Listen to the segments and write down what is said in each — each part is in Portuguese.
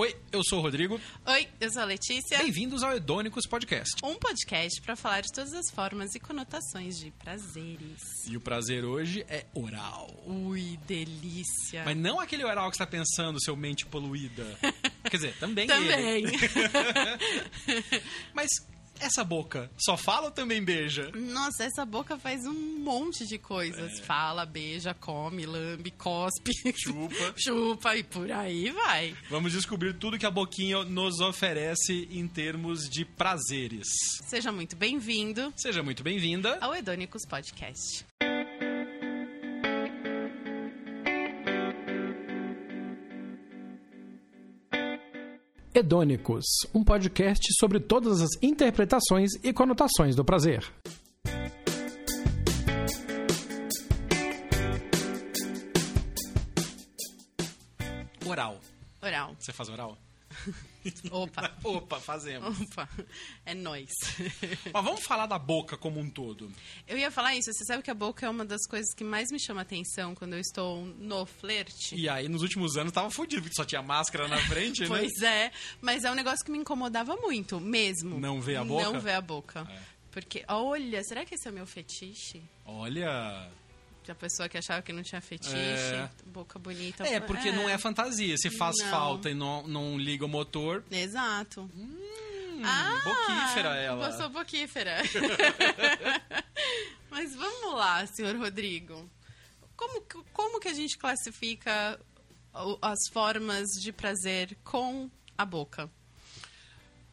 Oi, eu sou o Rodrigo. Oi, eu sou a Letícia. Bem-vindos ao Hedônicos Podcast. Um podcast para falar de todas as formas e conotações de prazeres. E o prazer hoje é oral. Ui, delícia. Mas não aquele oral que você está pensando, seu mente poluída. Quer dizer, também Também. Mas essa boca só fala ou também beija? Nossa, essa boca faz um monte de coisas. Fala, beija, come, lambe, cospe. Chupa. Chupa e por aí vai. Vamos descobrir tudo que a boquinha nos oferece em termos de prazeres. Seja muito bem-vindo Seja muito bem-vinda. ao Hedônicos Podcast. Hedônicos, um podcast sobre todas as interpretações e conotações do prazer. Oral. Oral. Você faz oral? Opa. Opa, fazemos. Opa. É nóis. Mas vamos falar da boca como um todo. Eu ia falar isso. Você sabe que a boca é uma das coisas que mais me chama atenção quando eu estou no flerte? E aí, nos últimos anos, tava fudido, porque só tinha máscara na frente, né? Pois é, mas é um negócio que me incomodava muito, mesmo. Não ver a boca? Não ver a boca. É. Porque, olha, será que esse é o meu fetiche? Olha. A pessoa que achava que não tinha fetiche, É. boca bonita. É, porque não é fantasia. Se faz Não. falta e não, não liga o motor. Exato. Hum, Ah, boquífera ela. Eu sou boquífera. Mas vamos lá, senhor Rodrigo. Como, que- como que a gente classifica as formas de prazer com a boca?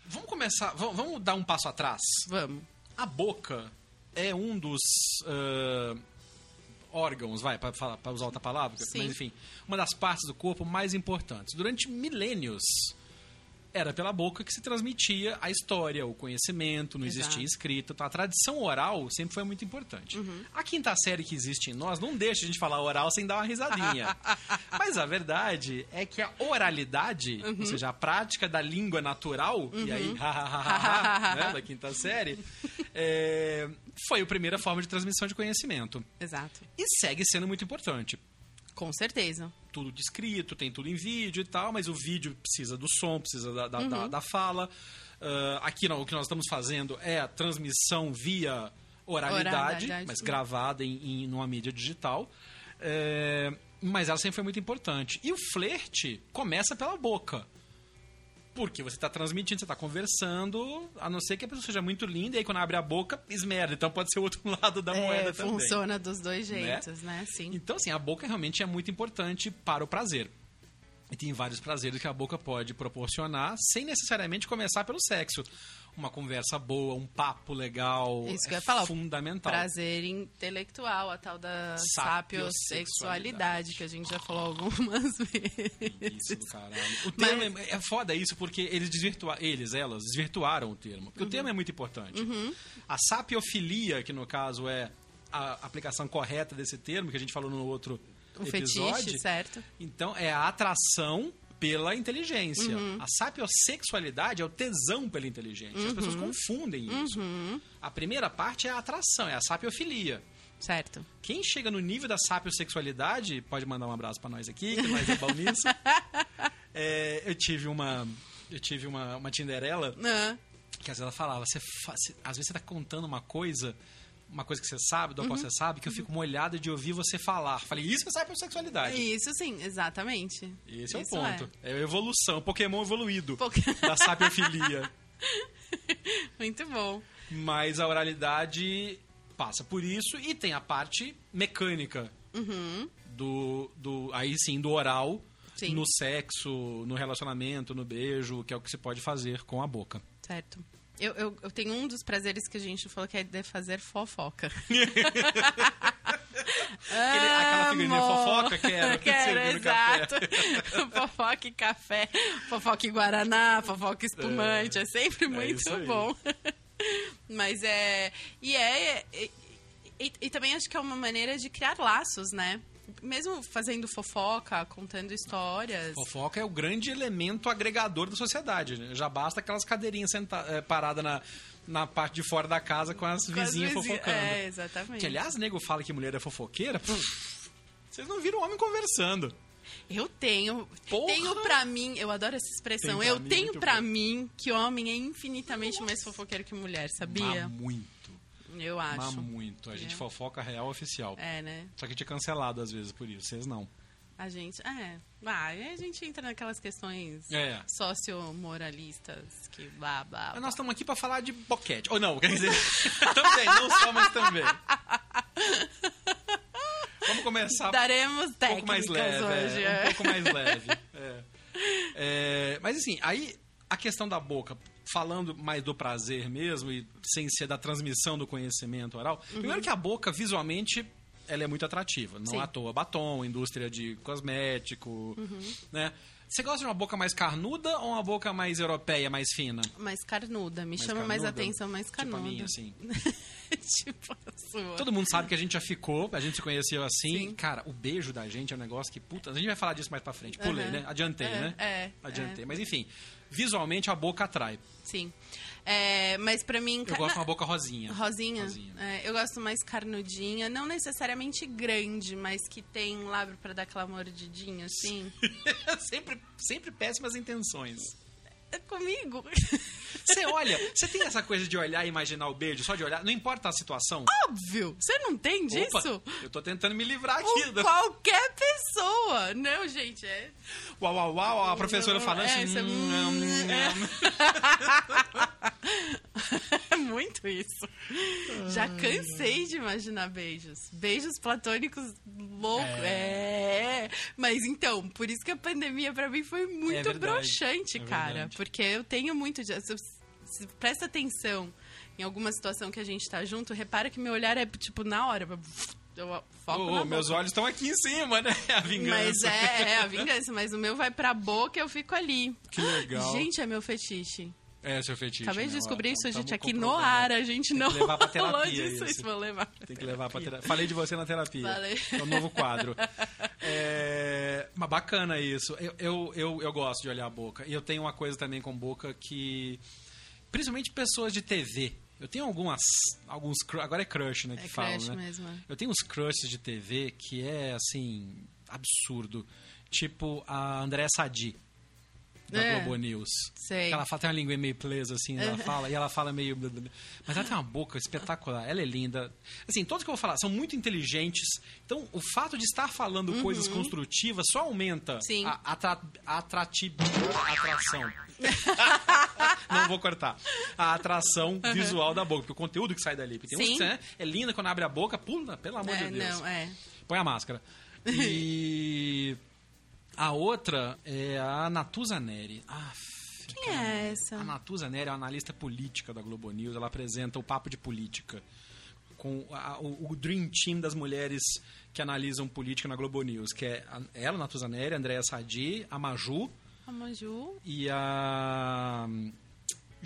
Vamos começar. Vamos, vamos dar um passo atrás. Vamos. A boca é um dos ah, órgãos, vai, para usar outra palavra, Sim. mas enfim, uma das partes do corpo mais importantes. Durante milênios era pela boca que se transmitia a história, o conhecimento, não Exato. existia escrita. Então, a tradição oral sempre foi muito importante. Uhum. A quinta série que existe em nós não deixa a gente falar oral sem dar uma risadinha. Mas a verdade é que a oralidade, Uhum. ou seja, a prática da língua natural, e aí, né, da quinta série, é, foi a primeira forma de transmissão de conhecimento. Exato. E segue sendo muito importante. Com certeza. Tudo descrito, tem tudo em vídeo e tal, mas o vídeo precisa do som, precisa da, da, da- da fala. Ah, aqui não, o que nós estamos fazendo é a transmissão via oralidade, Oralidade. mas gravada em, em numa mídia digital. É, mas ela sempre foi muito importante. E o flerte começa pela boca. Porque você está transmitindo, você está conversando, a não ser que a pessoa seja muito linda, e aí quando abre a boca, esmerda. Então pode ser o outro lado da moeda É, também. funciona dos dois jeitos, né? Sim. Então, assim, a boca realmente é muito importante para o prazer. E tem vários prazeres que a boca pode proporcionar, sem necessariamente começar pelo sexo. Uma conversa boa, um papo legal. Isso que é eu ia falar. Fundamental. Prazer intelectual, a tal da Sapiosexualidade. que a gente já falou algumas vezes. Isso caralho. O termo Mas- é, é foda isso porque eles desvirtuaram, eles, elas, desvirtuaram o termo. Uhum. Porque o termo é muito importante. A sapiofilia, que no caso é a aplicação correta desse termo, que a gente falou no outro O episódio. fetiche, certo? Então, é a atração pela inteligência. Uhum. A sapiosexualidade é o tesão pela inteligência. As pessoas Uhum. confundem isso. A primeira parte é a atração, é a sapiofilia. Certo. Quem chega no nível da sapiosexualidade, pode mandar um abraço pra nós aqui, que nós é bom nisso. É, eu tive uma... Eu tive uma, uma Tinderela Ah, que às vezes ela falava, você fa- você- às vezes você tá contando uma coisa, uma coisa que você sabe, do Uhum. qual você sabe, que eu fico molhado de ouvir você falar. Falei, isso é sapiosexualidade. Isso sim, exatamente. Esse é o Isso ponto. É. a evolução, Pokémon evoluído Poké- da sapiofilia. Muito bom. Mas a oralidade passa por isso e tem a parte mecânica do, do. Aí sim, do oral Sim. no sexo, no relacionamento, no beijo, que é o que se pode fazer com a boca. Certo. Eu, eu, eu tenho um dos prazeres que a gente falou que é de fazer fofoca. Aquele- aquela figurinha fofoca que era que café. exato. fofoca e café, fofoca e guaraná, fofoca espumante. É, sempre muito isso aí. bom. Mas é. E é. E, e- e também acho que é uma maneira de criar laços, né? Mesmo fazendo fofoca, contando histórias. Fofoca é o grande elemento agregador da sociedade. né? Já basta aquelas cadeirinhas senta- eh, paradas na, na parte de fora da casa com as Com as vizinhas vizinhas- fofocando. É, exatamente. Que, aliás, nego fala que mulher é fofoqueira. Vocês não viram homem conversando. Eu tenho. Porra! Tenho pra mim, eu adoro essa expressão. Eu mim, tenho pra bom. mim que homem é infinitamente mais fofoqueiro que mulher, sabia? Mas muito. Eu Mas acho. muito. A gente É. fofoca real oficial. É, né? Só que a gente é cancelado às vezes por isso. Vocês não. A gente. É. Aí a gente entra naquelas questões É. sociomoralistas que blá blá. Mas blá. nós estamos aqui pra falar de boquete. Ou não, quer dizer. também, não só, mas também. Vamos começar Daremos um pouco mais leve. hoje. é, é. Um pouco mais leve. é. É, mas assim, aí a questão da boca, falando mais do prazer mesmo e sem ser da transmissão do conhecimento oral. Primeiro que a boca, visualmente, ela é muito atrativa. Não Sim. à toa batom, indústria de cosmético, né? Você gosta de uma boca mais carnuda ou uma boca mais europeia, mais fina? Mais carnuda, me Mais chama mais carnuda? atenção, mais Tipo a carnuda. minha, assim. tipo a sua. Todo mundo sabe que a gente já ficou, a gente se conheceu assim. Sim. Cara, o beijo da gente é um negócio que, puta, a gente vai falar disso mais pra frente. Pulei, né? Adiantei, É, né? é, Adiantei. é. Mas enfim, visualmente a boca atrai. Sim. É, mas pra mim. Eu gosto de uma boca rosinha. Rosinha? Rosinha. É, eu gosto mais carnudinha, não necessariamente grande, mas que tem lábio pra dar aquela mordidinha, assim. sempre, sempre péssimas intenções. É comigo. Você olha, você tem essa coisa de olhar e imaginar o beijo, só de olhar, não importa a situação. Óbvio! Você não tem Opa, disso? eu tô tentando me livrar aqui. Qualquer pessoa. Não, gente, é. Uau, uau, uau, a professora falando É, assim. hum, é. hum. É muito isso. Já cansei de imaginar beijos. Beijos platônicos loucos. É. Mas então, por isso que a pandemia pra mim foi muito É verdade. broxante, É cara. verdade. Porque eu tenho muito de. Presta atenção em alguma situação que a gente tá junto, repara que meu olhar é tipo na hora. Eu foco na ô, meus olhos estão aqui em cima, né? A vingança. Mas é, é a vingança, mas o meu vai pra boca e eu fico ali. Que legal. Gente, é meu fetiche. É, seu fetiche. Acabei de né? descobrir Ó, isso, tamo gente, aqui no ar. A gente Tem não que levar pra falou terapia disso. isso. Isso, vou levar. Tem que levar pra terapia. Falei de você na terapia. Falei. É um novo quadro. É, mas bacana isso. Eu, eu, eu, eu gosto de olhar a boca. E eu tenho uma coisa também com boca que. Principalmente pessoas de TV. Eu tenho algumas. alguns Agora é crush, né? Que É falam, crush né? mesmo, é. Eu tenho uns crushes de TV que é assim. absurdo. Tipo a Andréa Sadi. Da É. Globo News. Sei. Ela fala, tem uma língua meio presa, assim, ela fala, e ela fala meio. Mas ela tem uma boca espetacular, ela é linda. Assim, todos que eu vou falar são muito inteligentes. Então, o fato de estar falando coisas construtivas só aumenta Uhum. Sim. a, atra, a atração. Não vou cortar. A atração visual da boca, porque o conteúdo que sai dali. Porque tem uns que né, é linda quando abre a boca, pula, pelo amor É, de Deus. não, é. Põe a máscara. E a outra é a Natuza Neri. Aff, Quem é essa? a Natuza Neri é uma analista política da Globo News. Ela apresenta o Papo de Política. Com a- o, o Dream Team das mulheres que analisam política na Globo News. Que é a, ela, Natuza Neri, a Andréa Sadi, a Maju A Maju. e a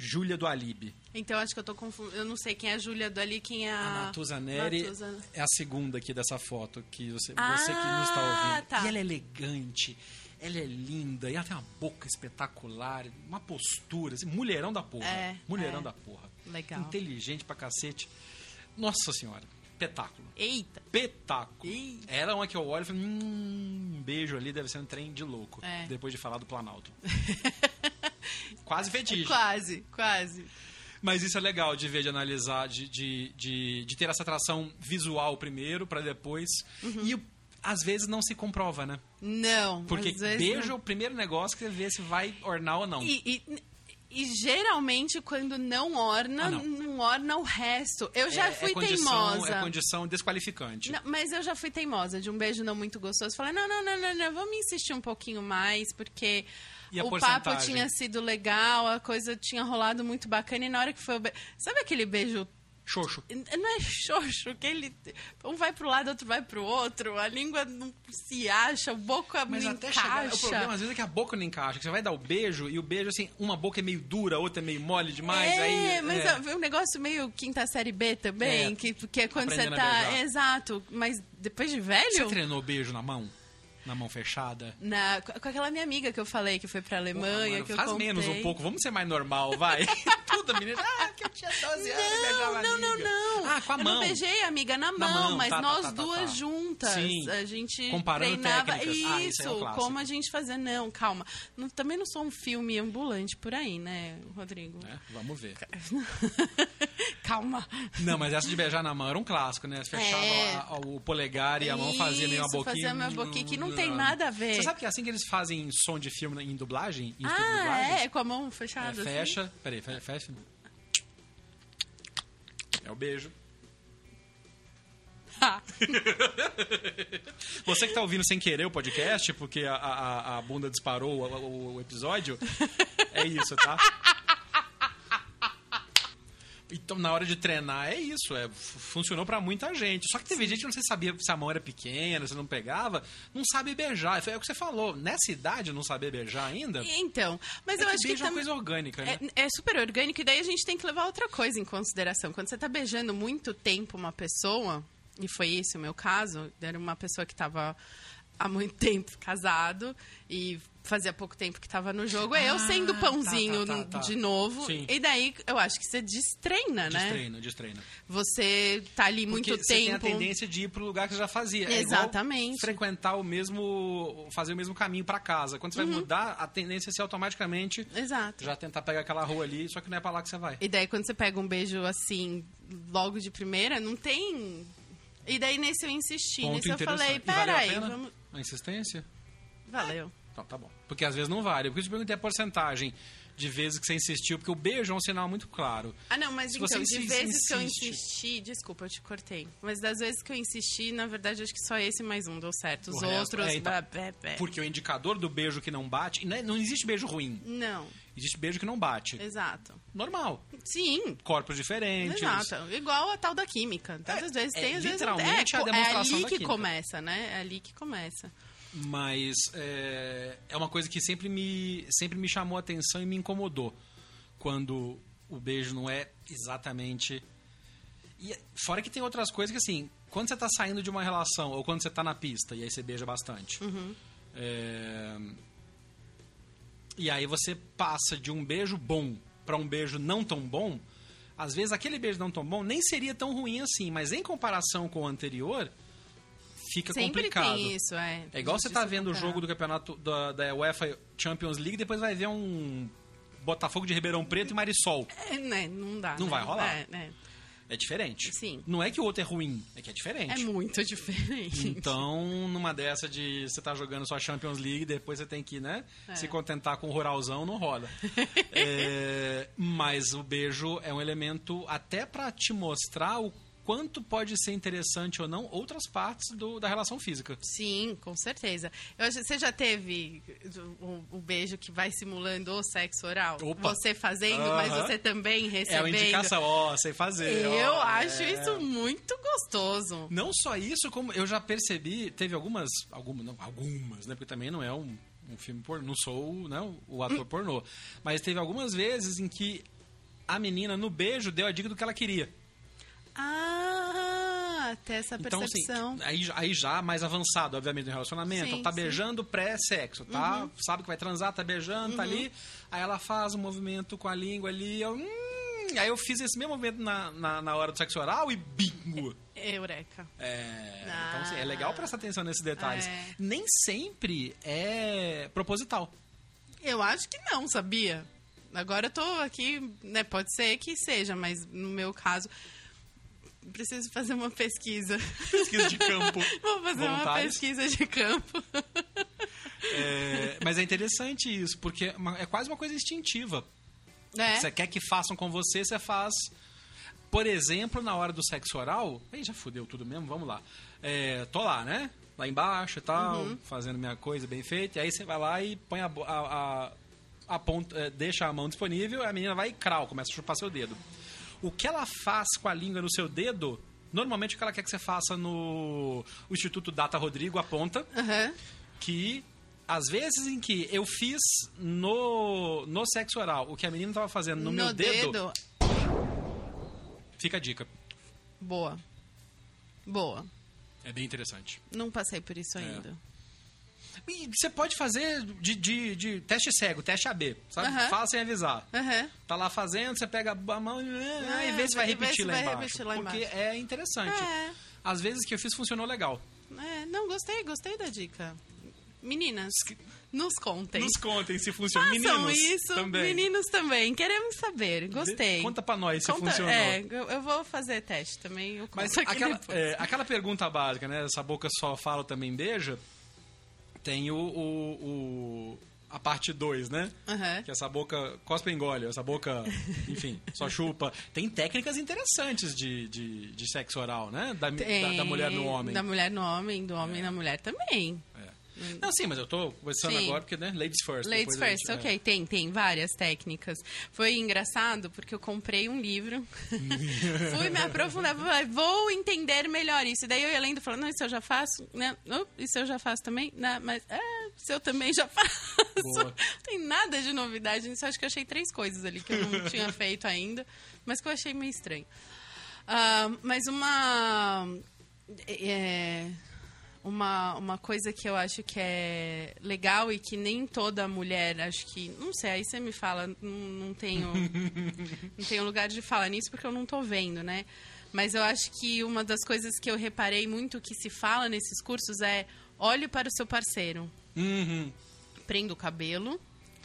Júlia do Alibe. Então acho que eu tô confundindo. Eu não sei quem é a Júlia dali, quem é A a. Natuza Neri Natuza- é a segunda aqui dessa foto, que você, Ah, você que não está ouvindo. tá. E ela é elegante, ela é linda, e ela tem uma boca espetacular, uma postura, assim, mulherão da porra. É, mulherão é. da porra. Legal. Inteligente pra cacete. Nossa senhora, espetáculo. Eita! Espetáculo. Ih. Ela é uma que eu olho e falo, hum, um beijo ali deve ser um trem de louco. É. Depois de falar do Planalto. Quase fetiche. Quase, quase. Mas isso é legal de ver, de analisar, de, de, de, de ter essa atração visual primeiro, pra depois. Uhum. E às vezes não se comprova, né? Não. Porque beijo é o primeiro negócio que você vê se vai ornar ou não. E, e, e geralmente, quando não orna, Ah, não. não. orna o resto. Eu já é, fui é condição, teimosa. É condição desqualificante. Não, mas eu já fui teimosa de um beijo não muito gostoso. Falei, não, não, não, não, não, vamos insistir um pouquinho mais, porque E o papo tinha sido legal, a coisa tinha rolado muito bacana. E na hora que foi o beijo. Sabe aquele beijo. Xoxo. Não é xoxo, que ele. Um vai pro lado, outro vai pro outro, a língua não se acha, a boca Mas não até encaixa. chegar. O problema às vezes é que a boca não encaixa. Que você vai dar o beijo e o beijo, assim, uma boca é meio dura, a outra é meio mole demais. é, aí, mas é. um negócio meio quinta série B também, É, que, que é quando você aprendendo tá. Exato, mas depois de velho. Você treinou beijo na mão? Na mão fechada. Na, com aquela minha amiga que eu falei que foi pra Alemanha, Mano, que eu faz menos um pouco, vamos ser mais normal, vai. Tudo, menina. Ah, que eu tinha 12 anos e beijava Não, não, não, amiga. não. Ah, com a eu mão. não beijei a amiga na mão, mão, mas tá, tá, nós tá, tá, duas tá. juntas. Sim. A gente Comparando treinava técnicas. isso, Ah, isso aí é clássico. como a gente fazia. Não, calma. Não- também não sou um filme ambulante por aí, né, Rodrigo? É, vamos ver. calma. Não, mas essa de beijar na mão era um clássico, né? Você fechava É. a- a- o polegar e a mão fazia meio uma Isso, boquinha. fazia uma boquinha que não tem nada a ver. Você sabe que é assim que eles fazem som de filme em dublagem? Em Ah, é? Com a mão fechada? É, assim? fecha. Peraí, fe- fecha. É o beijo. Você que tá ouvindo sem querer o podcast, porque a, a, a bunda disparou o, o- episódio, é isso, tá? Então, na hora de treinar, é isso. É, funcionou pra muita gente. Só que teve gente que não sabia se a mão era pequena, se não pegava, não sabe beijar. É o que você falou. Nessa idade, não saber beijar ainda. então, mas é eu que acho que beijo é uma coisa orgânica, né? É, é super orgânico e daí a gente tem que levar outra coisa em consideração. Quando você tá beijando muito tempo uma pessoa, e foi esse o meu caso, era uma pessoa que tava há muito tempo casado e fazia pouco tempo que tava no jogo, eu Ah, sendo pãozinho tá, tá, tá, tá. de novo. Sim. E daí eu acho que você destreina, né? Destreina, destreina. Você tá ali Porque muito você tem a tempo. tendência de ir pro lugar que você já fazia. É Exatamente. frequentar o mesmo. fazer o mesmo caminho pra casa. Quando você Uhum. vai mudar, a tendência é ser automaticamente Exato. já tentar pegar aquela rua ali, só que não é pra lá que você vai. E daí quando você pega um beijo assim, logo de primeira, não tem. E daí nesse eu insisti, Ponto nesse eu falei, peraí, pena? vamos. A insistência? Valeu. Então tá bom. Porque às vezes não vale. Porque eu te perguntei a porcentagem de vezes que você insistiu, porque o beijo é um sinal muito claro. Ah, não, mas Se então, de insiste- vezes que eu insiste. insisti, desculpa, eu te cortei. Mas das vezes que eu insisti, na verdade, acho que só esse mais um deu certo. Os O resto- outros. é, então. Porque o indicador do beijo que não bate. é- não existe beijo ruim. Não, Existe beijo que não bate. exato. Normal. Sim. Corpos diferentes. Exato, igual a tal da química. Tantas vezes é tem, às vezes não tem. literalmente a co- demonstração É ali que química. começa, né? É ali que começa. Mas é, é uma coisa que sempre me, sempre me chamou a atenção e me incomodou. Quando o beijo não é exatamente. E fora que tem outras coisas que, assim, quando você tá saindo de uma relação ou quando você tá na pista e aí você beija bastante. é, E aí você passa de um beijo bom para um beijo não tão bom. Às vezes aquele beijo não tão bom nem seria tão ruim assim, mas em comparação com o anterior, fica Sempre complicado. tem isso, é. É igual você tá vendo o jogo do campeonato da, da UEFA Champions League e depois vai ver um Botafogo de Ribeirão Preto e Marisol. É, né? Não dá. Não né? vai rolar. É, é. É diferente. Sim. Não é que o outro é ruim, é que é É diferente. muito diferente. Então, numa dessa de você tá jogando sua Champions League, depois você tem que, né, É. se contentar com o ruralzão, não rola. É, mas o beijo é um elemento até pra te mostrar o quanto pode ser interessante ou não outras partes do- da relação física. Sim, com certeza. Eu você já teve o, o beijo que vai simulando o sexo oral? Opa. Você fazendo, mas Aham. você também É recebendo. uma indicação, ó, sei fazer. Eu ó, acho é. isso muito gostoso. Não só isso, como eu já percebi, teve algumas, algumas, não, algumas, né? Porque também não é um, um filme pornô, não sou né, o ator pornô. Mas teve algumas vezes em que a menina, no beijo, deu a dica do que ela queria. Ah, até essa Então, assim, percepção. aí, aí já mais avançado, obviamente, no relacionamento. Sim, tá sim. Uhum. beijando pré-sexo, tá? Sabe que vai transar, tá beijando, tá ali. Aí ela faz um movimento com a língua ali, eu... Hum, aí eu fiz esse mesmo movimento na, na, na hora do sexo oral e bingo! Eureka. É, Ah. então, assim, é legal prestar atenção nesses detalhes. É. Nem sempre é proposital. Eu acho que não, sabia? Agora eu tô aqui, né? Pode ser que seja, mas no meu caso, preciso fazer uma pesquisa. Pesquisa de campo. Vou fazer uma pesquisa de campo. É, mas é interessante isso, porque é é quase uma coisa instintiva. É. Você quer que façam com você, você faz. Por exemplo, na hora do sexo oral. Aí já fudeu tudo mesmo, vamos lá. É, tô lá, né? Lá embaixo e tal, Uhum. fazendo minha coisa bem feita. E aí você vai lá e põe a, a, a, a ponta, é, deixa a mão disponível, a menina vai e crau, começa a chupar seu dedo. O que ela faz com a língua no seu dedo, normalmente o que ela quer que você faça no o Instituto Data Rodrigo aponta Aham. que às vezes em que eu fiz no, no sexo oral o que a menina tava fazendo no, meu dedo, fica a dica. Boa. Boa. É bem interessante. Não passei por isso ainda. E você pode fazer de, de, de teste cego, teste AB, sabe? Fala sem avisar. Aham. Tá lá fazendo, você pega a mão e, É, e vê se vai repetir lá vai embaixo. repetir lá porque embaixo. é interessante. É. Às vezes que eu fiz funcionou legal. É, não, gostei, gostei da dica. Meninas, nos contem. Nos contem se funciona. Façam Meninos isso, também. meninos também. Queremos saber, gostei. Conta pra nós se Conta- funcionou. É, eu, eu vou fazer teste também. Mas aquela, é, aquela pergunta básica, né? Essa boca só fala também beija. Tem o, o- o- a parte 2, né? Aham. Que essa boca cospe e engole, essa boca, enfim, só chupa. Tem técnicas interessantes de, de, de sexo oral, né? Da, da, da mulher no homem. Da mulher no homem, do homem na mulher também. É. Não, sim, mas eu tô conversando Sim. agora porque, né? Ladies first. Ladies first, gente- é. ok, tem, tem várias técnicas. Foi engraçado porque eu comprei um livro, fui me aprofundar, vou entender melhor isso. Daí eu ia lendo e falando, não, isso eu já faço, né? Oh, isso eu já faço também, não, mas é, isso eu também já faço. Boa. Não tem nada de novidade nisso, acho que eu achei três coisas ali que eu não tinha feito ainda, mas que eu achei meio estranho. Ah, mas uma. é, uma, uma coisa que eu acho que é legal e que nem toda mulher, acho que. Não sei, aí você me fala, não, não tenho. não tenho lugar de falar nisso porque eu não tô vendo, né? Mas eu acho que uma das coisas que eu reparei muito que se fala nesses cursos é olhe para o seu parceiro. Uhum, Prenda o cabelo,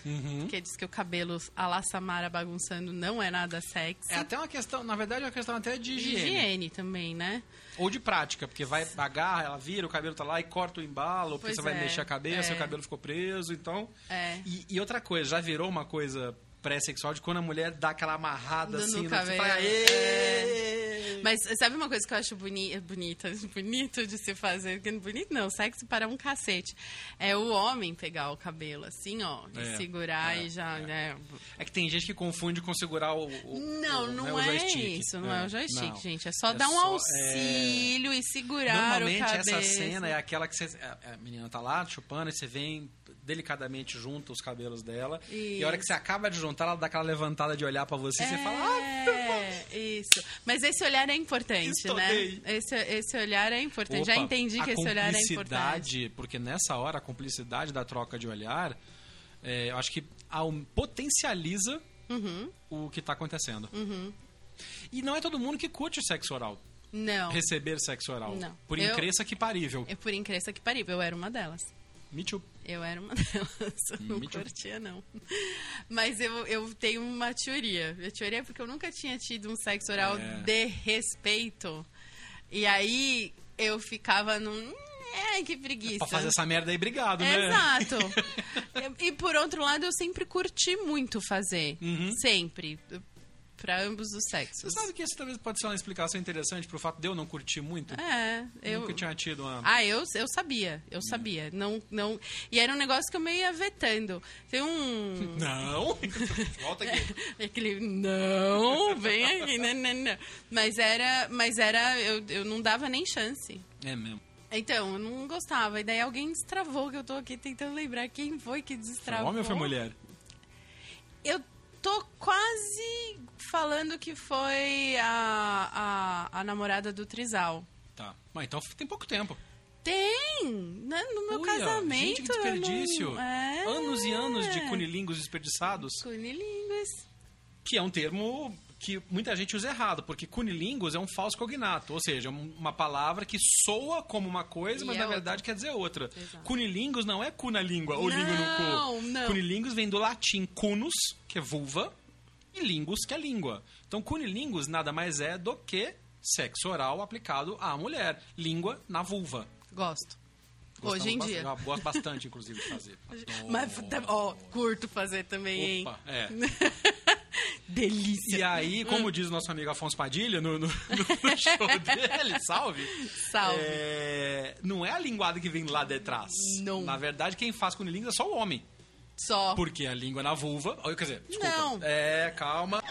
uhum. porque diz que o cabelo a la Samara bagunçando não é nada sexy. É até uma questão, na verdade, é uma questão até de De higiene. higiene também, né? Ou de prática, porque vai agarra, ela vira, o cabelo tá lá e corta o embalo, porque Pois você vai é, mexer a cabeça, é. o cabelo ficou preso, então. É. E, e outra coisa, já virou uma coisa pré-sexual de quando a mulher dá aquela amarrada No assim, no cabelo, você fala, "Aê!" É. Mas sabe uma coisa que eu acho boni bonita, bonito de se fazer? Bonito não, sexy para um cacete. É o homem pegar o cabelo assim, ó, e É, segurar é, e já, é. né? É que tem gente que confunde com segurar o. o- Não, o, não né, o é isso, não é, o joystick, não. gente. É só É dar um só- auxílio e segurar Normalmente o cabelo. essa cena é aquela que você, a menina tá lá chupando e você vem delicadamente junta os cabelos dela. E a hora que você acaba de juntar, ela dá aquela levantada de olhar pra você e você fala, ah, É, isso. Mas esse olhar é importante, né? Esse, esse olhar é importante. Opa, Já entendi que esse olhar é importante. Porque nessa hora, a cumplicidade da troca de olhar, é, eu acho que potencializa Uhum, o que tá acontecendo. E não é todo mundo que curte sexo oral. Não. Receber sexo oral. Não. Por Eu- incrível que parível. É por incrível que parível, eu era uma delas. Me too. Eu era uma delas. Eu não Me curtia, não. Mas eu, eu tenho uma teoria. A teoria é porque eu nunca tinha tido um sexo oral É. de respeito. E aí eu ficava num. Ai, que preguiça. Pra fazer essa merda aí, obrigado, né? Exato. e, e por outro lado, eu sempre curti muito fazer. Uhum. Sempre. Pra ambos os sexos. Você sabe que isso talvez pode ser uma explicação interessante pro fato de eu não curtir muito? É, eu. Nunca tinha tido uma... Ah, eu, eu sabia, eu sabia. Não, não... E era um negócio que eu meio ia vetando. Tem um. Não! Volta aqui. Aquele. Não, vem aqui, não, não, não. Mas era. Mas era. Eu, eu não dava nem chance. É mesmo. Então, eu não gostava. E daí alguém destravou, que eu tô aqui tentando lembrar quem foi que Foi destravou. homem ou foi mulher? Eu tô quase falando que foi a, a, a namorada do Trizal. Tá. Mas então tem pouco tempo. Tem! né? No meu Uia, casamento. Gente, que desperdício. não- é. Anos e anos de cunilingos desperdiçados. Cunilingus. Que é um termo que muita gente usa errado, porque cunilingus é um falso cognato, ou seja, um- uma palavra que soa como uma coisa, E mas é na outra. verdade quer dizer outra. Exato. Cunilingus não é cu na língua, ou língua no Não, cu. não. Cunilingus vem do latim cunus, que é vulva, e lingus, que é língua. Então cunilingus nada mais é do que sexo oral aplicado à mulher. Língua na vulva. Gosto. Gostamos Hoje em bastante- dia. Eu gosto bastante, inclusive, de fazer. Mas, tá- ó, curto fazer também, Opa, é. Delícia. E aí, como diz o nosso amigo Afonso Padilha no, no- no show dele, salve, Salve. é, não é a linguada que vem lá de trás. Não. Na verdade, quem faz cunilingus é só o homem. Só. Porque a língua na vulva... Quer dizer, desculpa. Não. É, calma.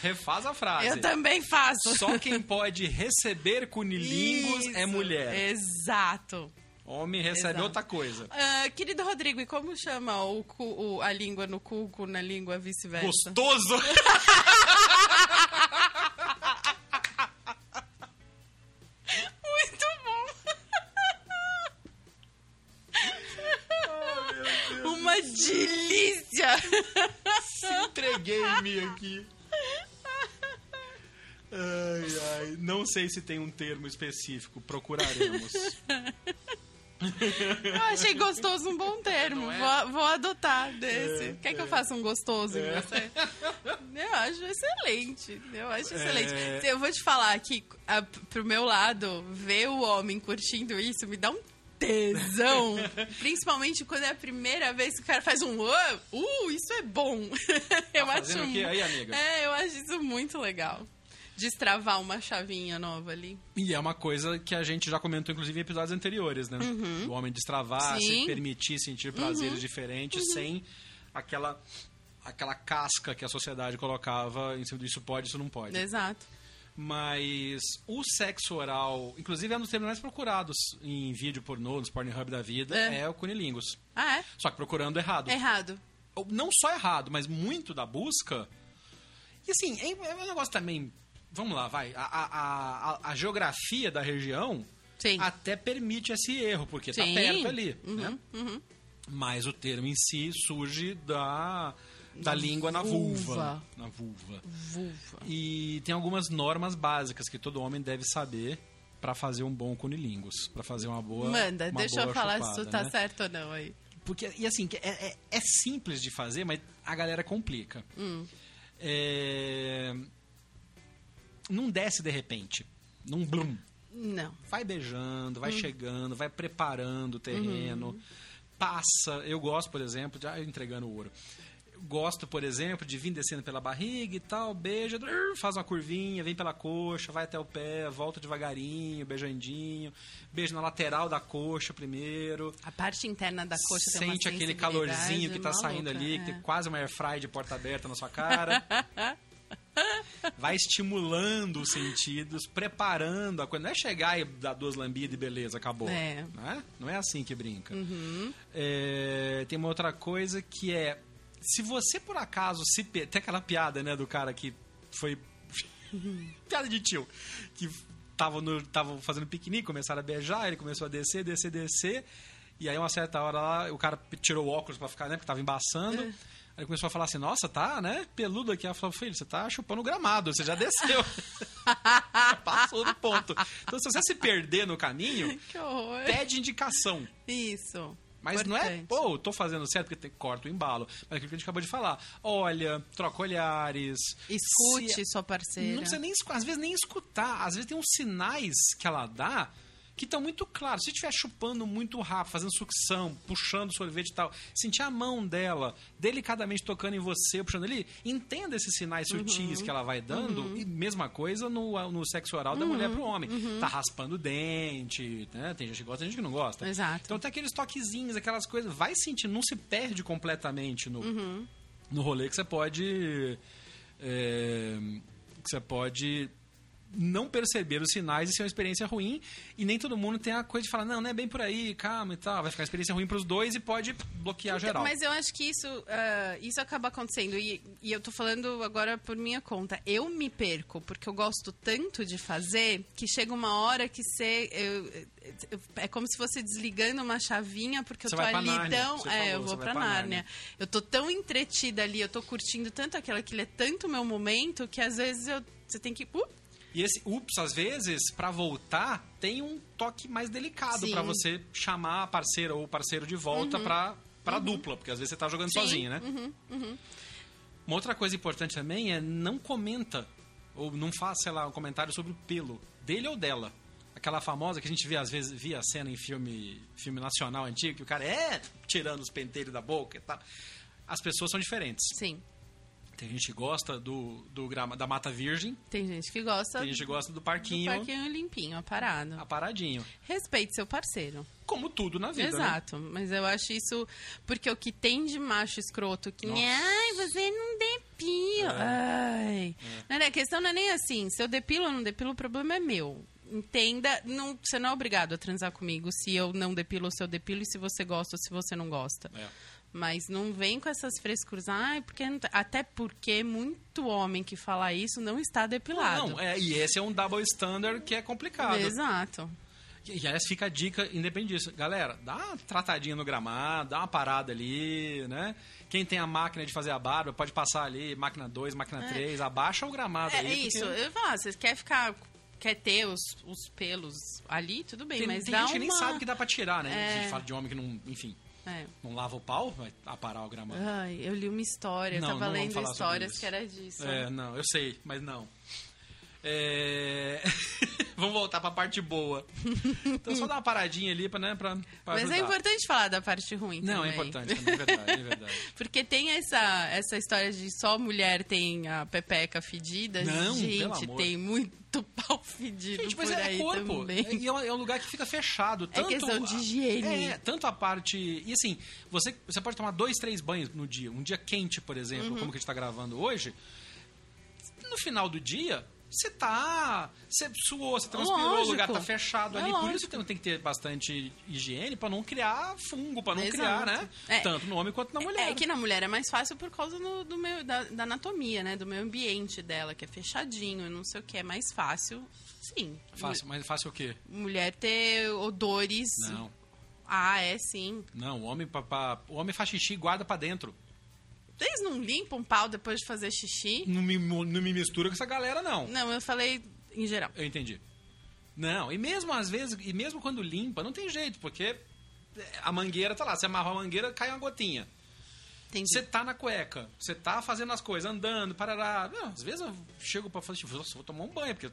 Refaz a frase. Eu também faço. Só quem pode receber cunilingus é Isso. mulher. Exato. Homem recebe Exato. outra coisa. Ah, querido Rodrigo, e como chama o, cu- o- a língua no cu, cu na língua vice-versa? Gostoso! Muito bom. delícia! Entreguei-me aqui. Ai, ai. Não sei se tem um termo específico, procuraremos. Eu achei gostoso um bom termo. É? Vou, vou adotar desse. É, Quer que é. eu faça um gostoso É. em você? Eu acho excelente. Eu acho excelente. É. Eu vou te falar que, a, pro meu lado, ver o homem curtindo isso me dá um tesão. Principalmente quando é a primeira vez que o cara faz um "Ué, uh, isso é bom. eu Tá acho quê aí, amiga? É, eu acho isso muito legal. Destravar uma chavinha nova ali. E é uma coisa que a gente já comentou, inclusive, em episódios anteriores, né? O homem destravar, Sim. se permitir sentir prazeres diferentes sem aquela, aquela casca que a sociedade colocava em cima do isso pode, isso não pode. Exato. Mas o sexo oral, inclusive é um dos termos mais procurados em vídeo pornô, nos Pornhub da vida, É. é, o cunilingus. Ah, é? Só que procurando errado. Errado. Não só errado, mas muito da busca. E assim, é, é um negócio também. Vamos lá, vai. A, a, a, a geografia da região Sim. até permite esse erro, porque tá Sim. perto ali. Uhum, né? uhum. Mas o termo em si surge da, da língua na vulva. vulva. Na vulva. Vulva. E tem algumas normas básicas que todo homem deve saber pra fazer um bom cunilingus, Pra fazer uma boa Manda, uma deixa boa eu falar chupada, se tu tá né? certo ou não aí. Porque, e assim, é, é, é simples de fazer, mas a galera complica. Hum. É, Não desce de repente. Não blum. Não. Vai beijando, Hum. vai chegando, vai preparando o terreno. Uhum. Passa. Eu gosto, por exemplo, já entregando o ouro. Eu Gosto, por exemplo, de vir descendo pela barriga e tal, beija, faz uma curvinha, vem pela coxa, vai até o pé, volta devagarinho, beijandinho, beijo na lateral da coxa primeiro. A parte interna da coxa Sente aquele calorzinho que tá saindo ali, é. que tem quase uma airfry de porta aberta na sua cara. Vai estimulando os sentidos, preparando a coisa. Não é chegar e dar duas lambidas e beleza, acabou. É. Não, é? Não é assim que brinca. Uhum. É, tem uma outra coisa que é. Se você por acaso se. per- Tem aquela piada, né, do cara que foi. piada de tio. Que tava, no, tava fazendo piquenique, começaram a beijar, ele começou a descer, descer, descer. E aí, uma certa hora lá, o cara tirou o óculos pra ficar, né, porque tava embaçando. É. Aí começou a falar assim: Nossa, tá, né? Peludo aqui. Ela falou: Filho, você tá chupando gramado, você já desceu. Passou do ponto. Então, se você se perder no caminho, pede indicação. Isso. Mas não é, Importante. pô, tô fazendo certo porque tem, corta o embalo. Mas aquilo que a gente acabou de falar. Olha, troca olhares. Escute se- sua parceira. Não precisa nem, às vezes nem escutar. Às vezes tem uns sinais que ela dá que estão muito claros. Se estiver chupando muito rápido, fazendo sucção, puxando sorvete e tal, sentir a mão dela delicadamente tocando em você, puxando ali, entenda esses sinais sutis Uhum. que ela vai dando. E mesma coisa no, no sexo oral da mulher pro homem. Tá raspando o dente, né? Tem gente que gosta, tem gente que não gosta. Uhum. Exato. Então tem aqueles toquezinhos, aquelas coisas. Vai sentindo, não se perde completamente no, Uhum. no rolê que você pode. é, que você pode não perceber os sinais e ser uma experiência ruim. E nem todo mundo tem a coisa de falar, não, não é bem por aí, calma e tal. Vai ficar experiência ruim pros dois e pode bloquear geral. Mas eu acho que isso, ah, isso acaba acontecendo. E, e eu tô falando agora por minha conta. Eu me perco, porque eu gosto tanto de fazer que chega uma hora que você. eu- eu- é como se fosse desligando uma chavinha, porque Você eu tô ali Nárnia, tão. é, falou, eu você vou pra pra Nárnia. Nárnia. Eu tô tão entretida ali, eu tô curtindo tanto aquilo, aquilo é tanto meu momento que às vezes eu, você tem que. Uh, E esse ups, às vezes, pra voltar, tem um toque mais delicado pra você chamar a parceira ou o parceiro de volta pra, pra dupla, porque às vezes você tá jogando Sim. sozinho, né? Uma outra coisa importante também é não comenta ou não faça, sei lá, um comentário sobre o pelo dele ou dela. Aquela famosa que a gente vê, às vezes, via a cena em filme, filme nacional antigo, que o cara é tirando os penteiros da boca e tal. As pessoas são diferentes. sim. Tem gente que gosta do, do grama, da mata virgem, Tem gente que gosta tem gente que gosta do do parquinho, parquinho limpinho, aparado. aparadinho. Respeite seu parceiro. Como tudo na vida, né? Exato, mas eu acho isso porque o que tem de macho escroto que Nossa. ai, você não depila. Ai. Não, não, a questão não é nem assim, se eu depilo ou não depilo, o problema é meu. Entenda, não, você não é obrigado a transar comigo se eu não depilo ou se eu depilo e se você gosta ou se você não gosta. É. Mas não vem com essas frescuras, ai, porque não tá-" até porque muito homem que fala isso não está depilado. Não, é, e esse é um double standard que é complicado. Exato. E, e aliás, fica a dica, independente disso. Galera, dá uma tratadinha no gramado, dá uma parada ali, né? Quem tem a máquina de fazer a barba, pode passar ali, máquina 2, máquina 3, abaixa o gramado É, aí. é porque isso. Eu falar, você quer ficar. Quer ter os, os pelos ali, tudo bem, Tem, mas tem dá gente que nem uma- sabe que dá pra tirar, né? É. A gente fala de homem que não, enfim, É. não lava o pau, vai aparar o gramado. Ai, eu li uma história, eu Não, tava não lendo histórias que era disso. É, não, eu sei, mas não. É... Vamos voltar pra parte boa. Então só dar uma paradinha ali pra, né, pra, pra Mas é importante falar da parte ruim Não, é importante também, é verdade, é verdade. Porque tem essa, essa história de só mulher tem a pepeca fedida. Não, Gente, tem muito pau fedido Gente, mas é aí corpo. também. É, e é um- é um lugar que fica fechado. Tanto questão de a- higiene. É, tanto a parte. E assim, você, você pode tomar dois, três banhos no dia. Um dia quente, por exemplo, Uhum. como que a gente tá gravando hoje. No final do dia, você tá. Você suou, você transpirou, o Lógico. lugar tá fechado É ali. Por lógico. isso tem, tem que ter bastante higiene pra não criar fungo, pra não Exato. criar, né? É. Tanto no homem quanto na mulher. É que na mulher é mais fácil por causa do, do meu, da, da anatomia, né? Do meio ambiente dela, que é fechadinho, não sei o que. É mais fácil, sim. Fácil, mas fácil o quê? Mulher ter odores. Não. Ah, é sim. Não, o homem, pra, pra- o homem faz xixi e guarda pra dentro. Vocês não limpam um pau depois de fazer xixi? Não me, não me mistura com essa galera, não. Não, eu falei em geral. Eu entendi. Não, e mesmo às vezes, e mesmo quando limpa, não tem jeito, porque a mangueira tá lá, você amarra a mangueira, cai uma gotinha. Você tá na cueca, você tá fazendo as coisas, andando, parará. Não, às vezes eu chego pra fazer, tipo, "Nossa, vou tomar um banho, porque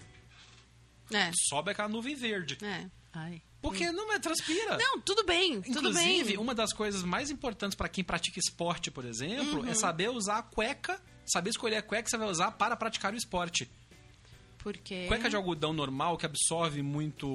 É. sobe aquela nuvem verde. É. Ai. Porque não é, transpira. Não, tudo bem, tudo Inclusive, bem. uma das coisas mais importantes pra quem pratica esporte, por exemplo, Uhum. é saber usar a cueca, saber escolher a cueca que você vai usar para praticar o esporte. Porque. Cueca de algodão normal que absorve muito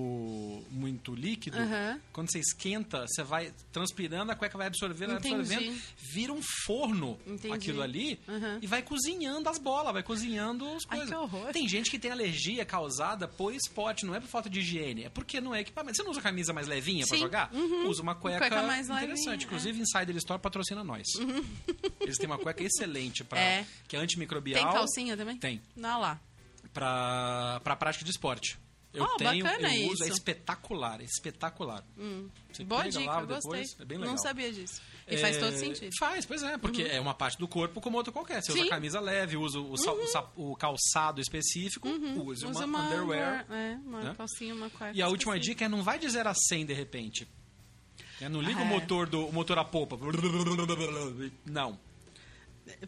muito líquido, Aham. quando você esquenta, você vai transpirando, a cueca vai absorvendo, vai Entendi. absorvendo, vira um forno Entendi. aquilo ali Aham. e vai cozinhando as bolas, vai cozinhando as Ai, coisas. que horror. Tem gente que tem alergia causada por esporte, não é por falta de higiene, é porque não é equipamento. Você não usa camisa mais levinha pra Sim. jogar? Uhum. Usa uma cueca, Cueca mais interessante. levinha, é. Inclusive, Insider Store patrocina nós. Eles têm uma cueca excelente para É. que é antimicrobial. Tem calcinha também? Tem Não, lá. Pra, pra prática de esporte. Eu Oh, tenho, eu uso, é espetacular, é espetacular. Você Boa pega, dica, lava eu gostei. depois, é bem legal. Não sabia disso. E É, faz todo sentido. Uhum. Faz, pois é, porque é uma parte do corpo como outra qualquer. Você usa Sim. camisa leve, usa o, sa- o o calçado específico, use Usa uma, underwear. under- É, uma né? calcinha, uma cueca. E a última específica. dica é não vai de 0 a 100 de repente. É, não liga Ah, o é. motor do o motor a polpa. Não.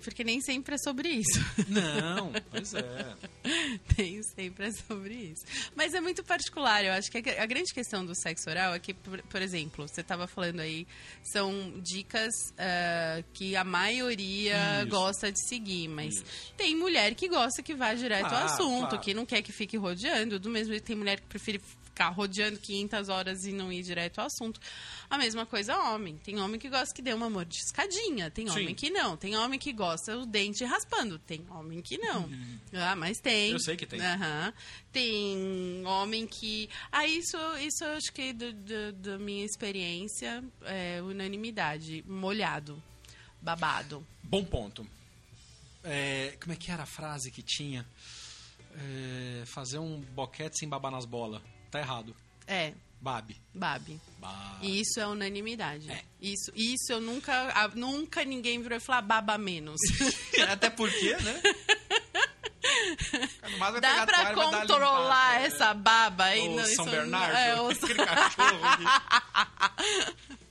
Porque nem sempre é sobre isso. Não, pois é. Tem sempre é sobre isso. Mas é muito particular. Eu acho que a grande questão do sexo oral é que, por, por exemplo, você estava falando aí, são dicas ah, que a maioria Isso. gosta de seguir. Mas Isso. tem mulher que gosta que vá direto ao Ah, assunto, claro. que não quer que fique rodeando. Do mesmo jeito, tem mulher que prefere ficar rodeando 500 horas e não ir direto ao assunto. A mesma coisa homem. Tem homem que gosta que dê uma mordiscadinha. Tem Sim. homem que não. Tem homem que gosta o dente raspando. Tem homem que não. Ah, mas tem. Eu sei que tem. Aham. Tem homem que. Ah, isso, isso eu acho que do, do- da minha experiência é unanimidade. Molhado. Babado. Bom ponto. É, como é que era a frase que tinha? É, fazer um boquete sem babar nas bolas. Tá errado. É, babe. Babe. E isso é unanimidade. É. Isso, isso eu nunca. nunca ninguém virou e falou ah, baba menos. Até porque, né? Vai Dá pra toalha controlar limpada. essa baba aí? O Não, São Bernardo, É, o- aquele cachorro.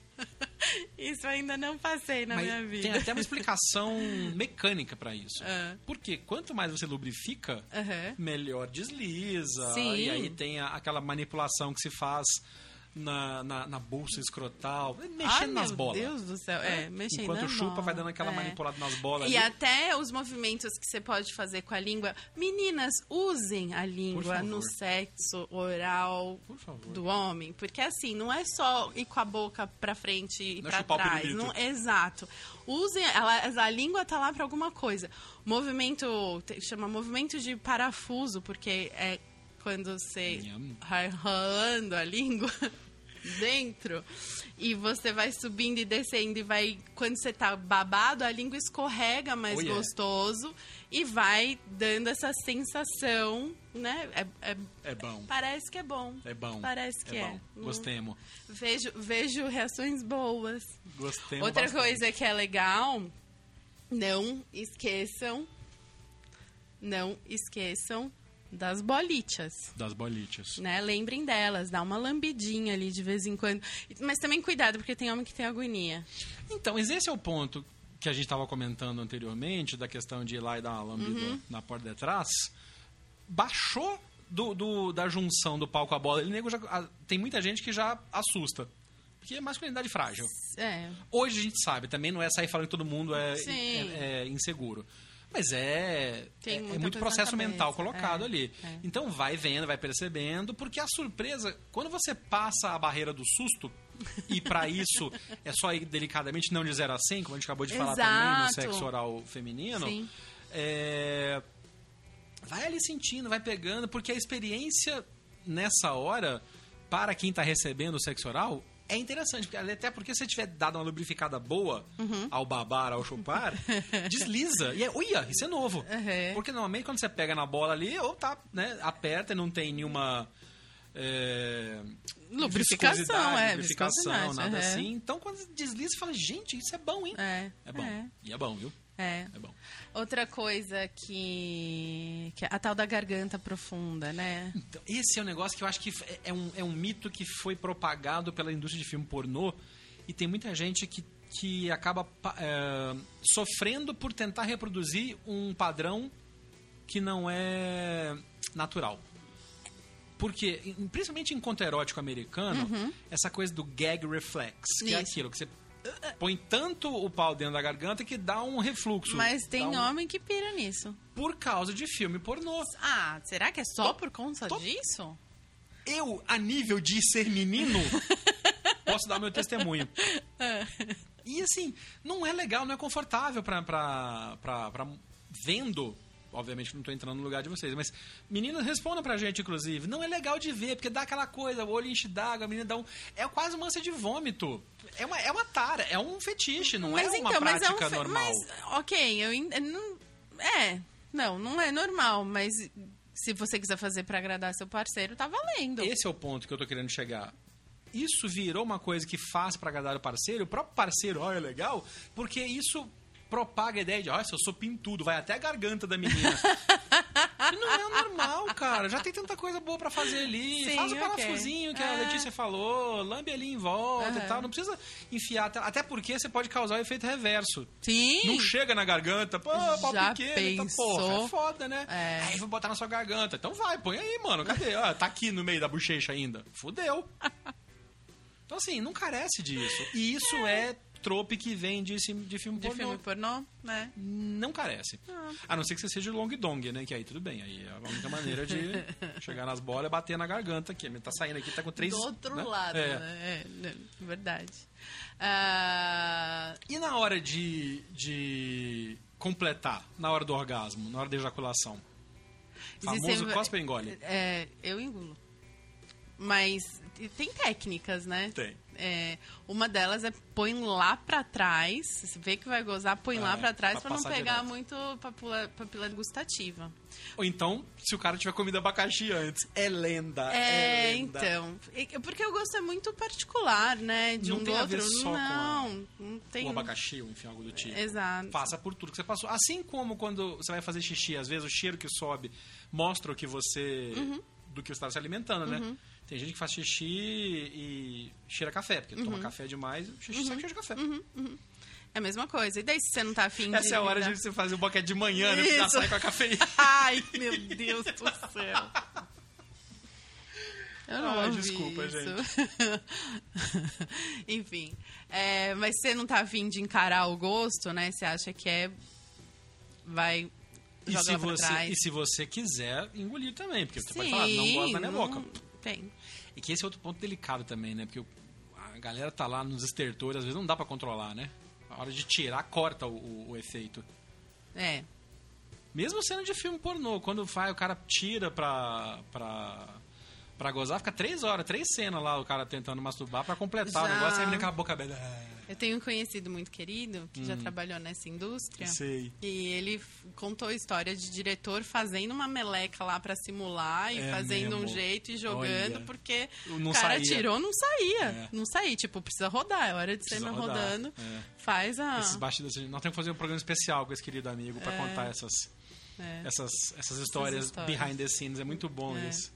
isso ainda não passei na Mas minha vida. tem até uma explicação mecânica pra isso. Ah. Porque quanto mais você lubrifica, Aham. melhor desliza. Sim. E aí tem a- aquela manipulação que se faz na, na, na bolsa escrotal, mexendo Ai, nas meu bolas. Deus do céu. É, mexendo Enquanto chupa, bola. vai dando aquela É. manipulada nas bolas E ali. até os movimentos que você pode fazer com a língua. Meninas, usem a língua no sexo oral do homem. Porque assim, não é só ir com a boca pra frente e Não é pra trás. Não, exato. Usem, ela, a língua tá lá pra alguma coisa. Movimento, chama movimento de parafuso, porque é quando você ralando a língua. Dentro. E você vai subindo e descendo e vai. Quando você tá babado, a língua escorrega mais Oh, yeah. gostoso e vai dando essa sensação, né? É- é- É bom. parece que é bom. É bom. Parece que é. bom. Hum, Gostemos. Vejo, vejo reações boas. Gostemos Outra bastante. coisa que é legal, não esqueçam, não esqueçam das bolitas, Das bolitas. né? Lembrem delas, dá uma lambidinha ali de vez em quando. Mas também cuidado, porque tem homem que tem agonia. Então, mas esse é o ponto que a gente estava comentando anteriormente, da questão de ir lá e dar uma lambida Uhum. na porta de trás. Baixou do, do- da junção do palco à bola. Ele nego já, a- tem muita gente que já assusta. Porque é masculinidade frágil. É, Hoje a gente sabe, também não é sair falando que todo mundo é, é- é inseguro. Mas é, é, é muito processo mental colocado É, ali. é. Então vai vendo, vai percebendo, porque a surpresa, quando você passa a barreira do susto, e pra isso é só ir delicadamente, não de 0 a 100, como a gente acabou de falar também no Exato. sexo oral feminino, Sim. é, vai ali sentindo, vai pegando, porque a experiência nessa hora, para quem tá recebendo o sexo oral, é interessante, porque, até porque se você tiver dado uma lubrificada boa Uhum. ao babar, ao chupar, desliza. E é, uia, isso é novo. Uhum. Porque normalmente quando você pega na bola ali, ou tá, né, aperta e não tem nenhuma. É, Lubrificação, é, lubrificação, nada uhum. assim. Então quando desliza, você fala, gente, isso é bom, hein? é, É bom. É, E é bom, viu? é. É bom. Outra coisa que, que é a tal da garganta profunda, né? Então, esse é um negócio que eu acho que é- é um, é um mito que foi propagado pela indústria de filme pornô e tem muita gente que, que acaba é, sofrendo por tentar reproduzir um padrão que não é natural. Porque, principalmente em conto erótico americano, essa coisa do gag reflex, que é Isso. aquilo que você põe tanto o pau dentro da garganta que dá um refluxo. Mas tem um- homem que pira nisso. Por causa de filme pornô. Ah, será que é só por conta tô- disso? eu, a nível de ser menino, posso dar meu testemunho. E assim, não é legal, não é confortável pra, pra, pra, pra vendo. Obviamente não tô entrando no lugar de vocês, mas meninas respondam pra gente, inclusive. Não é legal de ver, porque dá aquela coisa, o olho enche d'água, a menina dá um. É quase uma ânsia de vômito. É uma, é uma tara, é um fetiche, não é uma prática fe- normal. então, Mas, ok, eu eu não, é, não, não é normal, mas se você quiser fazer pra agradar seu parceiro, tá valendo. Esse é o ponto que eu tô querendo chegar. Isso virou uma coisa que faz pra agradar o parceiro, o próprio parceiro, olha, é legal, porque isso propaga a ideia de, olha, se eu sou pintudo, vai até a garganta da menina. E não é normal, cara. Já tem tanta coisa boa pra fazer ali. Sim, Faz o ok. parafusinho que a É. Letícia falou, lambe ali em volta e Aham. tal. Não precisa enfiar, até, porque você pode causar o efeito reverso. Sim. Não chega na garganta, pô, pau Já pequeno, então, pensou? porra, é foda, né? É. Aí vou botar na sua garganta. Então vai, põe aí, mano. Cadê? Ah, tá aqui no meio da bochecha ainda. Fudeu. Então, assim, não carece disso. E isso é trope que vem de, de filme de pornô. filme pornô, né? Não carece. A não ser que você seja long dong, né? Que aí tudo bem. Aí a única maneira de chegar nas bolas é bater na garganta aqui. Tá saindo aqui, tá com três... Do outro né? lado, É. né? É, né? verdade. Ah, E na hora de, de completar, na hora do orgasmo, na hora da ejaculação? Famoso Existem- cospe engole? É, eu engulo. Mas tem técnicas, né? Tem. É, uma delas é põe lá pra trás, você vê que vai gozar, põe É, lá pra trás pra pra não pegar direto. muito papila, papila gustativa. Ou então, se o cara tiver comido abacaxi antes. É lenda. É, É, lenda. então. Porque o gosto é muito particular, né? De Não um tem do outro. com a- não, não tem. O abacaxi, ou enfim, algo do tipo. Exato. Passa por tudo que você passou. Assim como quando você vai fazer xixi, às vezes o cheiro que sobe mostra o que você. Uhum. do que você está se alimentando, né? Tem gente que faz xixi e cheira café, porque Uhum. toma café demais, o xixi sai cheiro de café. É a mesma coisa. E daí se você não tá afim de. Essa é a hora de você fazer o boquete de manhã, né? Porque já Isso. sai com a cafeína. Ai, meu Deus do céu. Eu não Ai, desculpa, isso. Enfim. é, mas você não tá afim de encarar o gosto, né? Você acha que é. Vai. E se, pra você, e se você quiser, engolir também, porque você Sim, pode falar, não gosto da minha não- boca. Tem. E que esse é outro ponto delicado também, né? Porque a galera tá lá nos estertores, às vezes não dá pra controlar, né? A hora de tirar, corta o, o- o efeito. É. Mesmo sendo de filme pornô, quando vai, o cara tira pra, pra, Pra gozar, fica três horas, três cenas lá, o cara tentando masturbar pra completar o Já. negócio, aí ele com a boca aberta. Ah, Eu tenho um conhecido muito querido que já trabalhou nessa indústria. Sei. E ele contou a história de diretor fazendo uma meleca lá pra simular e É fazendo um mesmo. jeito e jogando, Olha. porque Não o cara saía. tirou, não saía. É. Não saía. Tipo, precisa rodar, é hora de Precisa cena rodar, rodando. é. Faz a. Esses bastidores, nós temos que fazer um programa especial com esse querido amigo pra contar essas, é. essas, essas histórias histórias. behind the scenes. É muito bom É. isso.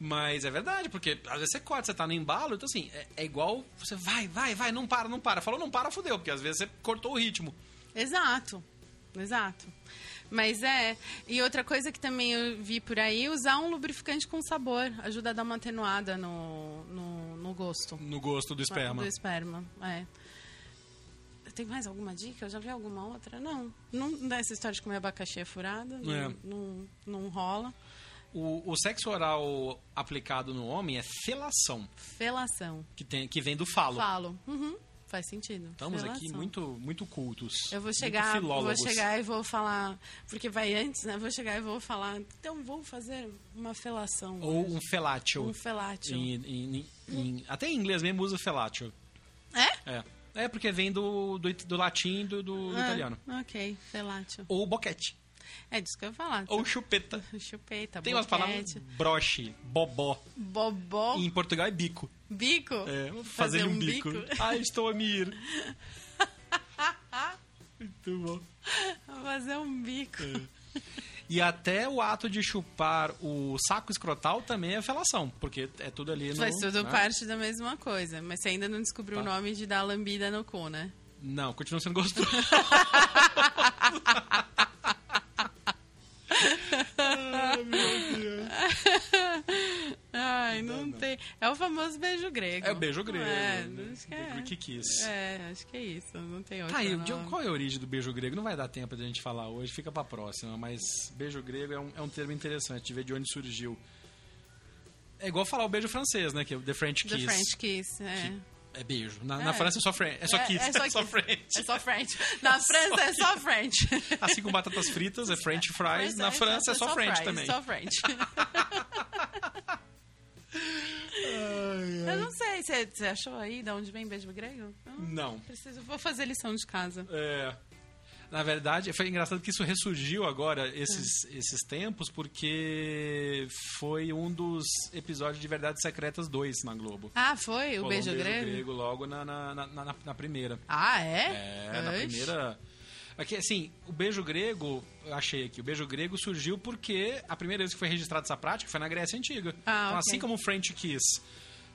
Mas é verdade, porque às vezes você corta, você tá no embalo, então assim, é, é igual você vai, vai, vai, não para, não para. Falou não para, fudeu, porque às vezes você cortou o ritmo. Exato, exato. Mas é. E outra coisa que também eu vi por aí, usar um lubrificante com sabor. Ajuda a dar uma atenuada no, no, no gosto. No gosto do esperma. Do esperma, é. Tem mais alguma dica? Eu já vi alguma outra? Não. Não dessa história de comer abacaxi é furada. Não, É. não, não rola. O, o sexo oral aplicado no homem é felação, Felação. que, tem, que vem do falo. Falo. Uhum. Faz sentido. Estamos aqui muito, muito cultos. Eu vou chegar, vou chegar e vou falar, porque vai antes, né? Vou chegar e vou falar, então vou fazer uma felação. Ou hoje. um felatio. um felatio. Em- em- em- até em inglês mesmo usa felatio. É? É. É porque vem do, do, do latim e do, do Ah, italiano. Ok, felatio. Ou boquete. É disso que eu ia falar. Ou chupeta. Chupeta, Tem umas palavras broche, bobó. Bobó, E em Portugal é bico. bico. É, vou fazer um bico. Ai, estou a me ir. Muito bom. Fazer um bico. E até o ato de chupar o saco escrotal também é felação, porque é tudo ali no... Faz tudo né? parte da mesma coisa. Mas você ainda não descobriu Tá. o nome de dar lambida no cu, né? Não, continua sendo gostoso. Ai, meu Deus. Ai, não, tem. É o famoso beijo grego. É o beijo grego. É, né? acho que é. O que quis. É, acho que é isso. Não tem. Tá aí, não. de- qual é a origem do beijo grego? Não vai dar tempo de a gente falar hoje, fica pra próxima. Mas beijo grego é um, é um termo interessante de ver de onde surgiu. É igual falar o beijo francês, né? Que é o The French The Kiss. French Kiss, é. É beijo. Na, na É. França é só, French, é só Kiss. É, É só, French. É só French. Na França é só French. Assim como batatas fritas é French fries. Na França é só French também. Só French. Eu não sei, você, você achou aí de onde vem beijo grego? Não. Não. Preciso, vou fazer lição de casa. É, na verdade, foi engraçado que isso ressurgiu agora, esses, esses tempos, porque foi um dos episódios de Verdades Secretas 2 na Globo. Ah, foi? O Rolou um beijo, grego? logo na, na, na, na- na primeira. Ah, é? É, na Oxe. primeira. Aqui, assim, o beijo grego, eu achei aqui, o beijo grego surgiu porque a primeira vez que foi registrada essa prática foi na Grécia Antiga. Ah, então, ok. assim como o French Kiss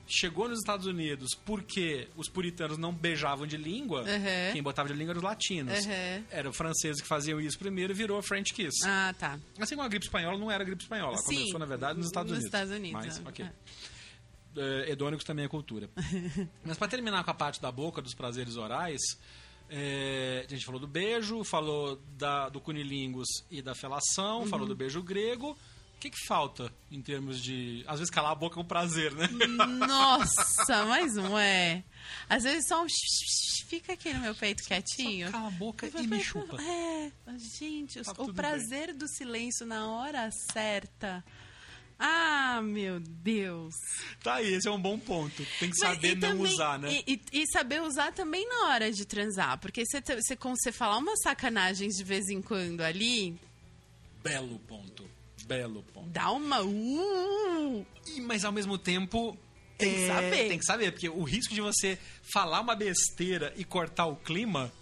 chegou nos Estados Unidos porque os puritanos não beijavam de língua, Uhum. quem botava de língua eram os latinos. Uhum. Eram os franceses que faziam isso primeiro e virou a French Kiss. Ah, tá. Assim como a gripe espanhola não era a gripe espanhola, ela Sim, começou, na verdade, nos Estados nos Unidos. Estados Unidos, Mas, é. ok. É, hedônicos também é cultura. Mas para terminar com a parte da boca, dos prazeres orais, é, a gente falou do beijo, falou da, do cunilingus e da felação, Uhum. falou do beijo grego. O que, que falta em termos de. Às vezes calar a boca é um prazer, né? Nossa, mais um, é. Às vezes só um fica aqui no meu peito quietinho. Só cala a boca e me chupa. É, gente, Tá o prazer do silêncio na hora certa. Ah, meu Deus. Tá aí, esse é um bom ponto. Tem que saber não também- usar, né? E, e- e saber usar também na hora de transar. Porque você, você, você falar umas sacanagens de vez em quando ali, Belo ponto. Belo ponto. dá uma. Uh, E, mas ao mesmo tempo. Tem que é, saber. Tem que saber, porque o risco de você falar uma besteira e cortar o clima.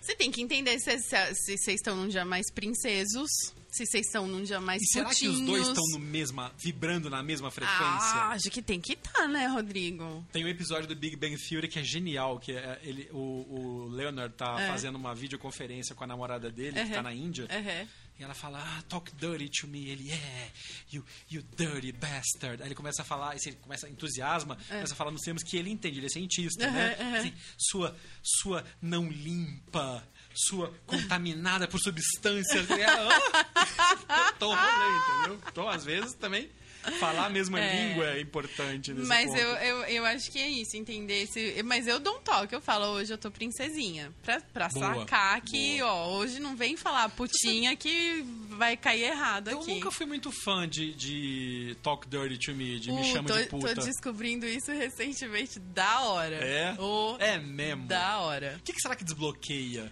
Você tem que entender se vocês estão num dia mais princesos, se vocês estão num dia mais E será que os dois estão no mesma, vibrando na mesma frequência? Ah, acho que tem que estar, né, Rodrigo? Tem um episódio do Big Bang Theory que é genial, que é ele, o, o Leonard tá É. fazendo uma videoconferência com a namorada dele, que Uhum. tá na Índia. Uhum. E ela fala, ah, talk dirty to me. Ele, yeah, you, you dirty bastard. Aí ele começa a falar, ele começa, entusiasma, começa a falar nos termos que ele entende, ele é cientista, É. Uhum, né? uhum. Assim, sua, sua não limpa, sua contaminada por substâncias. "Ah." Tô rolê, entendeu? Então, às vezes, também Falar a mesma É. língua é importante nesse Mas ponto. eu, eu, eu acho que é isso, entender esse. Mas eu dou um toque, eu falo, hoje eu tô princesinha. Pra, pra Boa, sacar que, ó, hoje não vem falar putinha que vai cair errado Eu aqui. nunca fui muito fã de, de Talk Dirty to Me, de Me Uh, Chama tô, de Puta. tô descobrindo isso recentemente. Da hora. É? O É mesmo? Da hora. O que, que será que desbloqueia?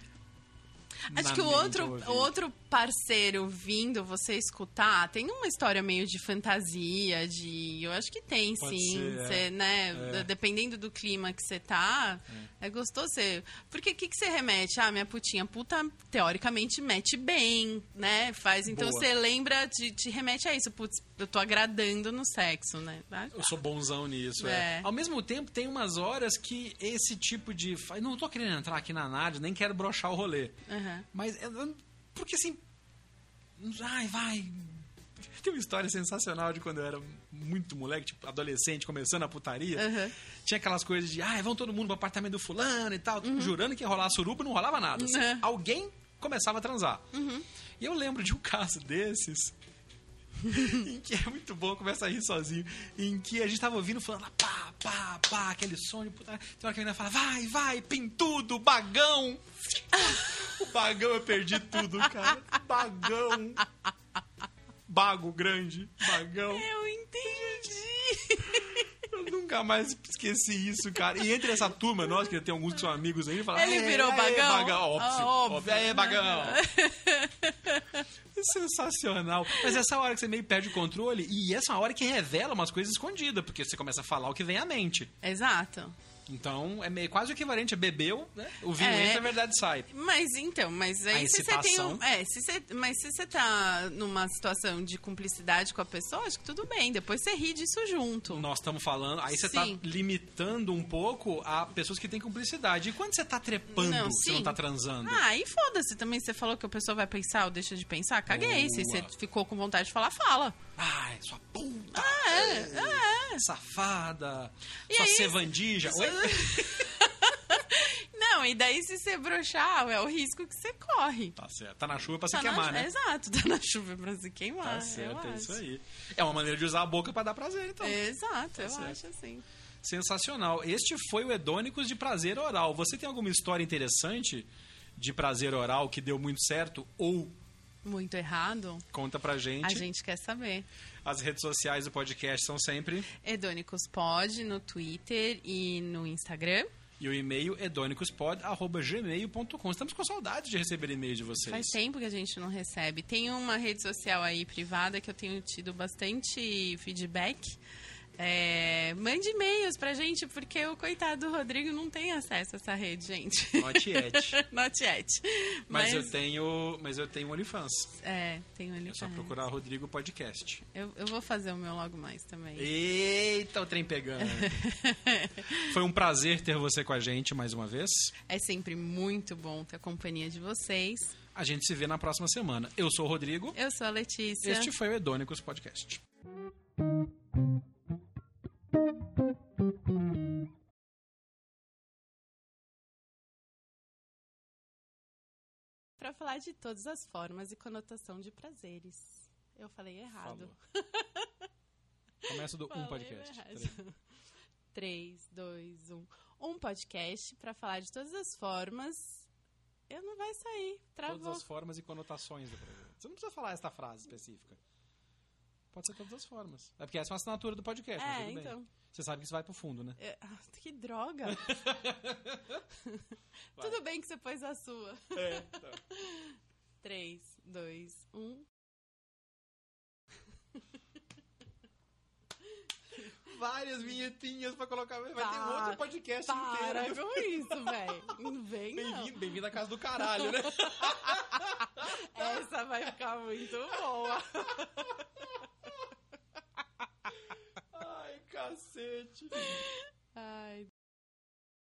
Acho que o outro, outro parceiro vindo você escutar tem uma história meio de fantasia, de. Eu acho que tem, Pode sim. ser, é. Você, né? É. Dependendo do clima que você tá, é, gostoso. Você... Porque o que, você remete? Ah, minha putinha puta, teoricamente, mete bem, né? Faz. Então você lembra, de, te remete a isso. Putz, eu tô agradando no sexo, né? Ah, Eu sou bonzão nisso, é. É. Ao mesmo tempo, tem umas horas que esse tipo de. Não tô querendo entrar aqui na análise, nem quero brochar o rolê. aham. Mas. eu- Porque assim. Ai, vai. Tem uma história sensacional de quando eu era muito moleque, tipo, adolescente, começando a putaria. Aham. Tinha aquelas coisas de, ai, vão todo mundo pro apartamento do fulano e tal, jurando que ia rolar suruba não rolava nada. assim. Uhum. Alguém começava a transar. E eu lembro de um caso desses. em que é muito bom, começa a rir sozinho. Em que a gente tava ouvindo falando pá, pá, pá, aquele som de puta. Tem hora que a menina fala, vai, vai, pintudo, bagão. o bagão eu perdi tudo, cara. Bagão. Bago grande, bagão. Eu entendi. Nunca mais esqueci isso, cara. E entre essa turma, nós que tem alguns que são amigos aí, fala, Ele "Aê, virou aê, bagão?" bagão. Óbvio, Ah, óbvio. óbvio. Bagão. É sensacional. Mas essa hora que você meio perde o controle, e essa é uma hora que revela umas coisas escondidas, porque você começa a falar o que vem à mente. Exato. Então, é meio quase o equivalente a bebeu, né? O vinho É. entra, a verdade sai. Mas então, mas aí se você tem um, é, se você, mas se você tá numa situação de cumplicidade com a pessoa, acho que tudo bem. Depois você ri disso junto. Nós estamos falando, aí você tá Sim. limitando um pouco a pessoas que têm cumplicidade. E quando você tá trepando, Não, você não sim. tá transando? Ah, e foda-se também. Você falou que a pessoa vai pensar ou deixa de pensar. Caguei. Se Boa. você ficou com vontade de falar, fala. Ai, sua puta! É, é. Safada! E sua aí, cevandija! isso- Oi? Não, e daí se você broxar, é o risco que você corre. Tá certo. Tá na chuva pra se Tá na- queimar, né? Exato, tá na chuva pra se queimar. Tá certo, é isso aí. É uma maneira de usar a boca pra dar prazer, então. Exato, eu certo. acho assim. Sensacional. Este foi o Hedônicos de Prazer Oral. Você tem alguma história interessante de prazer oral que deu muito certo? Ou Muito errado? conta pra gente. A gente quer saber. As redes sociais do podcast são sempre. Edônicos Pod no Twitter e no Instagram. E o e-mail edonicospod.gmail.com. Estamos com saudade de receber e-mail de vocês. Faz tempo que a gente não recebe. Tem uma rede social aí privada que eu tenho tido bastante feedback. É, mande e-mails pra gente, porque o coitado do Rodrigo não tem acesso a essa rede, gente. Not yet. Not yet. Mas, eu tenho, mas eu tenho OnlyFans. É, tem o É só procurar Rodrigo Podcast. Eu, eu vou fazer o meu logo mais também. Eita, o trem pegando. Foi um prazer ter você com a gente mais uma vez. É sempre muito bom ter a companhia de vocês. A gente se vê na próxima semana. Eu sou o Rodrigo. Eu sou a Letícia. Este foi o Edônicos Podcast. Para falar de todas as formas e conotação de prazeres. Eu falei errado. Começa do um Falei podcast. errado. 3, 2, 1. Um podcast para falar de todas as formas. Eu não vai sair. Travou. Todas as formas e conotações do prazer. Você não precisa falar esta frase específica. Pode ser todas as formas. É porque essa é uma assinatura do podcast, É, bem. então. Você sabe que isso vai pro fundo, né? É, ah, que droga. Tudo bem que você pôs a sua. É, tá. 3, 2, 1. Várias vinhetinhas pra colocar. Vai ter um Para, outro podcast Para inteiro. com isso, velho. Vem. Bem-vindo, bem-vindo à casa do caralho, né? Essa vai ficar muito boa. Cacete. Ai,